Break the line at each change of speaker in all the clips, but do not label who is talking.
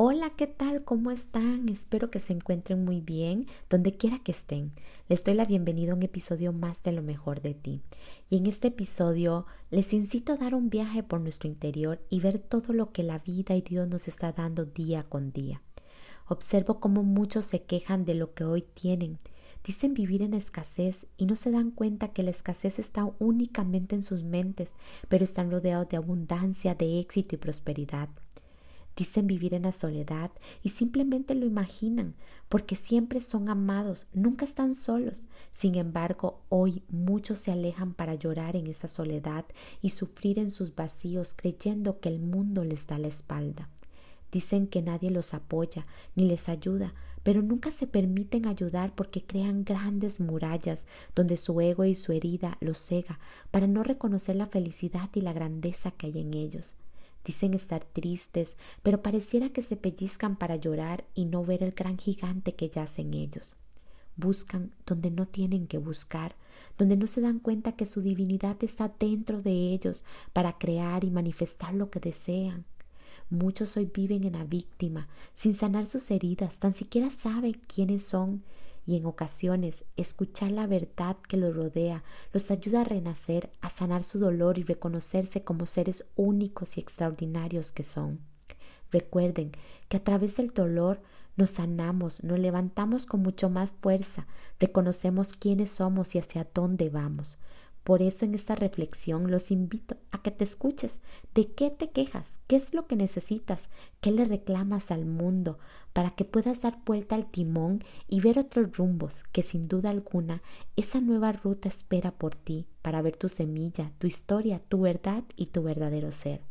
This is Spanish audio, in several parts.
Hola, ¿qué tal? ¿Cómo están? Espero que se encuentren muy bien, donde quiera que estén. Les doy la bienvenida a un episodio más de lo mejor de ti. Y en este episodio les incito a dar un viaje por nuestro interior y ver todo lo que la vida y Dios nos está dando día con día. Observo cómo muchos se quejan de lo que hoy tienen. Dicen vivir en escasez y no se dan cuenta que la escasez está únicamente en sus mentes, pero están rodeados de abundancia, de éxito y prosperidad. Dicen vivir en la soledad y simplemente lo imaginan porque siempre son amados, nunca están solos. Sin embargo, hoy muchos se alejan para llorar en esa soledad y sufrir en sus vacíos creyendo que el mundo les da la espalda. Dicen que nadie los apoya ni les ayuda, pero nunca se permiten ayudar porque crean grandes murallas donde su ego y su herida los cega para no reconocer la felicidad y la grandeza que hay en ellos. Dicen estar tristes, pero pareciera que se pellizcan para llorar y no ver el gran gigante que yace en ellos. Buscan donde no tienen que buscar, donde no se dan cuenta que su divinidad está dentro de ellos para crear y manifestar lo que desean. Muchos hoy viven en la víctima, sin sanar sus heridas, tan siquiera saben quiénes son y en ocasiones escuchar la verdad que los rodea los ayuda a renacer, a sanar su dolor y reconocerse como seres únicos y extraordinarios que son. Recuerden que a través del dolor nos sanamos, nos levantamos con mucho más fuerza, reconocemos quiénes somos y hacia dónde vamos. Por eso en esta reflexión los invito a que te escuches de qué te quejas, qué es lo que necesitas, qué le reclamas al mundo, para que puedas dar vuelta al timón y ver otros rumbos que sin duda alguna esa nueva ruta espera por ti para ver tu semilla, tu historia, tu verdad y tu verdadero ser.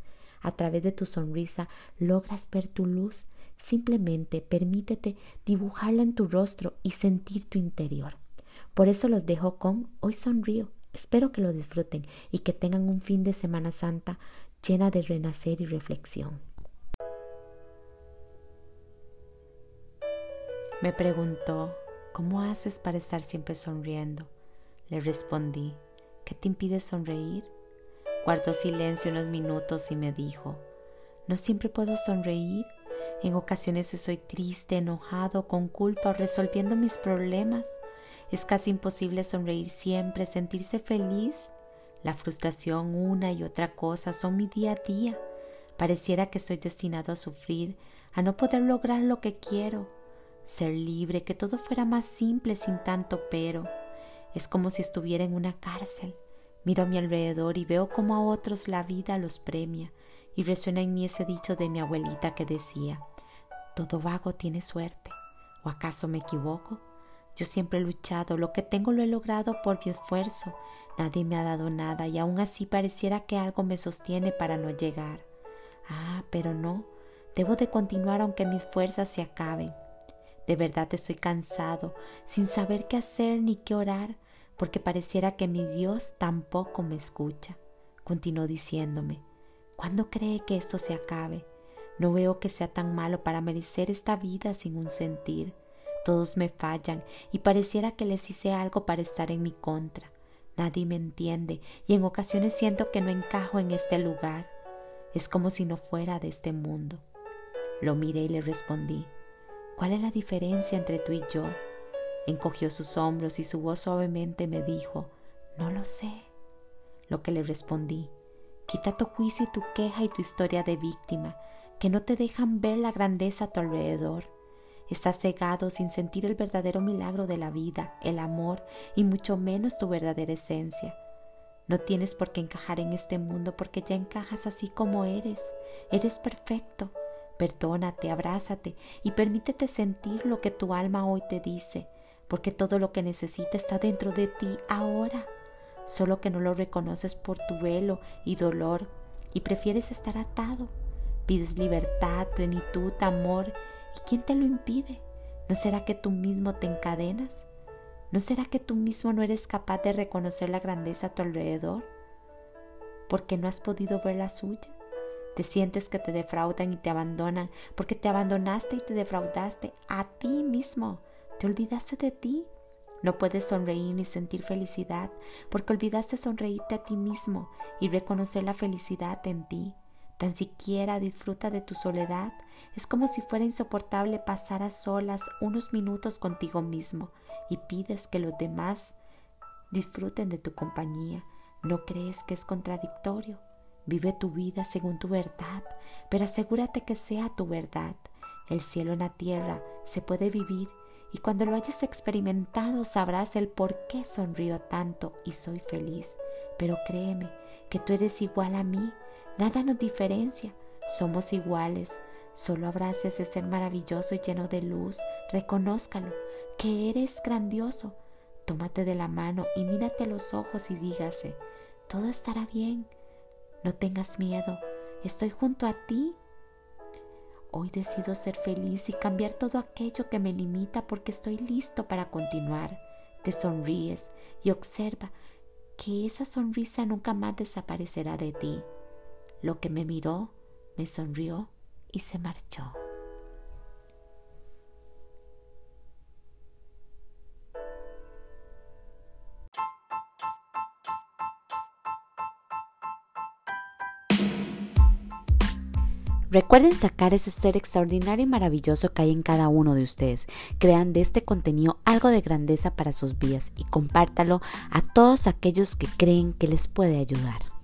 A través de tu sonrisa logras ver tu luz. Simplemente permítete dibujarla en tu rostro y sentir tu interior. Por eso los dejo con Hoy Sonrío Espero que lo disfruten y que tengan un fin de Semana Santa llena de renacer y reflexión. Me preguntó, ¿cómo haces para estar siempre sonriendo? Le respondí, ¿qué te impide sonreír? Guardó silencio unos minutos y me dijo, ¿no siempre puedo sonreír? En ocasiones estoy triste, enojado, con culpa o resolviendo mis problemas. Es casi imposible sonreír siempre, sentirse feliz. La frustración, una y otra cosa, son mi día a día. Pareciera que estoy destinado a sufrir, a no poder lograr lo que quiero. Ser libre, que todo fuera más simple sin tanto pero. Es como si estuviera en una cárcel. Miro a mi alrededor y veo cómo a otros la vida los premia, y resuena en mí ese dicho de mi abuelita que decía, todo vago tiene suerte. ¿O acaso me equivoco? Yo siempre he luchado, lo que tengo lo he logrado por mi esfuerzo. Nadie me ha dado nada y aún así pareciera que algo me sostiene para no llegar. Ah, pero no, debo de continuar aunque mis fuerzas se acaben. De verdad estoy cansado, sin saber qué hacer ni qué orar, porque pareciera que mi Dios tampoco me escucha. Continuó diciéndome, ¿cuándo cree que esto se acabe? No veo que sea tan malo para merecer esta vida sin un sentir. Todos me fallan y pareciera que les hice algo para estar en mi contra. Nadie me entiende y en ocasiones siento que no encajo en este lugar. Es como si no fuera de este mundo. Lo miré y le respondí, ¿cuál es la diferencia entre tú y yo? Encogió sus hombros y su voz suavemente me dijo, no lo sé. Lo que le respondí, quita tu juicio y tu queja y tu historia de víctima, que no te dejan ver la grandeza a tu alrededor. Estás cegado sin sentir el verdadero milagro de la vida, el amor y mucho menos tu verdadera esencia. No tienes por qué encajar en este mundo porque ya encajas así como eres. Eres perfecto. Perdónate, abrázate y permítete sentir lo que tu alma hoy te dice, porque todo lo que necesita está dentro de ti ahora, solo que no lo reconoces por tu velo y dolor y prefieres estar atado. Pides libertad, plenitud, amor ¿Y quién te lo impide? ¿No será que tú mismo te encadenas? ¿No será que tú mismo no eres capaz de reconocer la grandeza a tu alrededor? ¿Porque no has podido ver la suya? Te sientes que te defraudan y te abandonan porque te abandonaste y te defraudaste a ti mismo. Te olvidaste de ti. No puedes sonreír ni sentir felicidad porque olvidaste sonreírte a ti mismo y reconocer la felicidad en ti. Tan siquiera disfruta de tu soledad. Es como si fuera insoportable pasar a solas unos minutos contigo mismo y pides que los demás disfruten de tu compañía. ¿No crees que es contradictorio? Vive tu vida según tu verdad, pero asegúrate que sea tu verdad. El cielo en la tierra se puede vivir y cuando lo hayas experimentado sabrás el por qué sonrío tanto y soy feliz. Pero créeme que tú eres igual a mí, nada nos diferencia, somos iguales. Solo abrace ese ser maravilloso y lleno de luz, reconózcalo, que eres grandioso. Tómate de la mano y mírate los ojos y dígase, todo estará bien. No tengas miedo, estoy junto a ti. Hoy decido ser feliz y cambiar todo aquello que me limita porque estoy listo para continuar. Te sonríes y observa que esa sonrisa nunca más desaparecerá de ti. Lo que me miró, me sonrió y se marchó. Recuerden sacar ese ser extraordinario y maravilloso que hay en cada uno de ustedes. Crean de este contenido algo de grandeza para sus vidas y compártalo a todos aquellos que creen que les puede ayudar.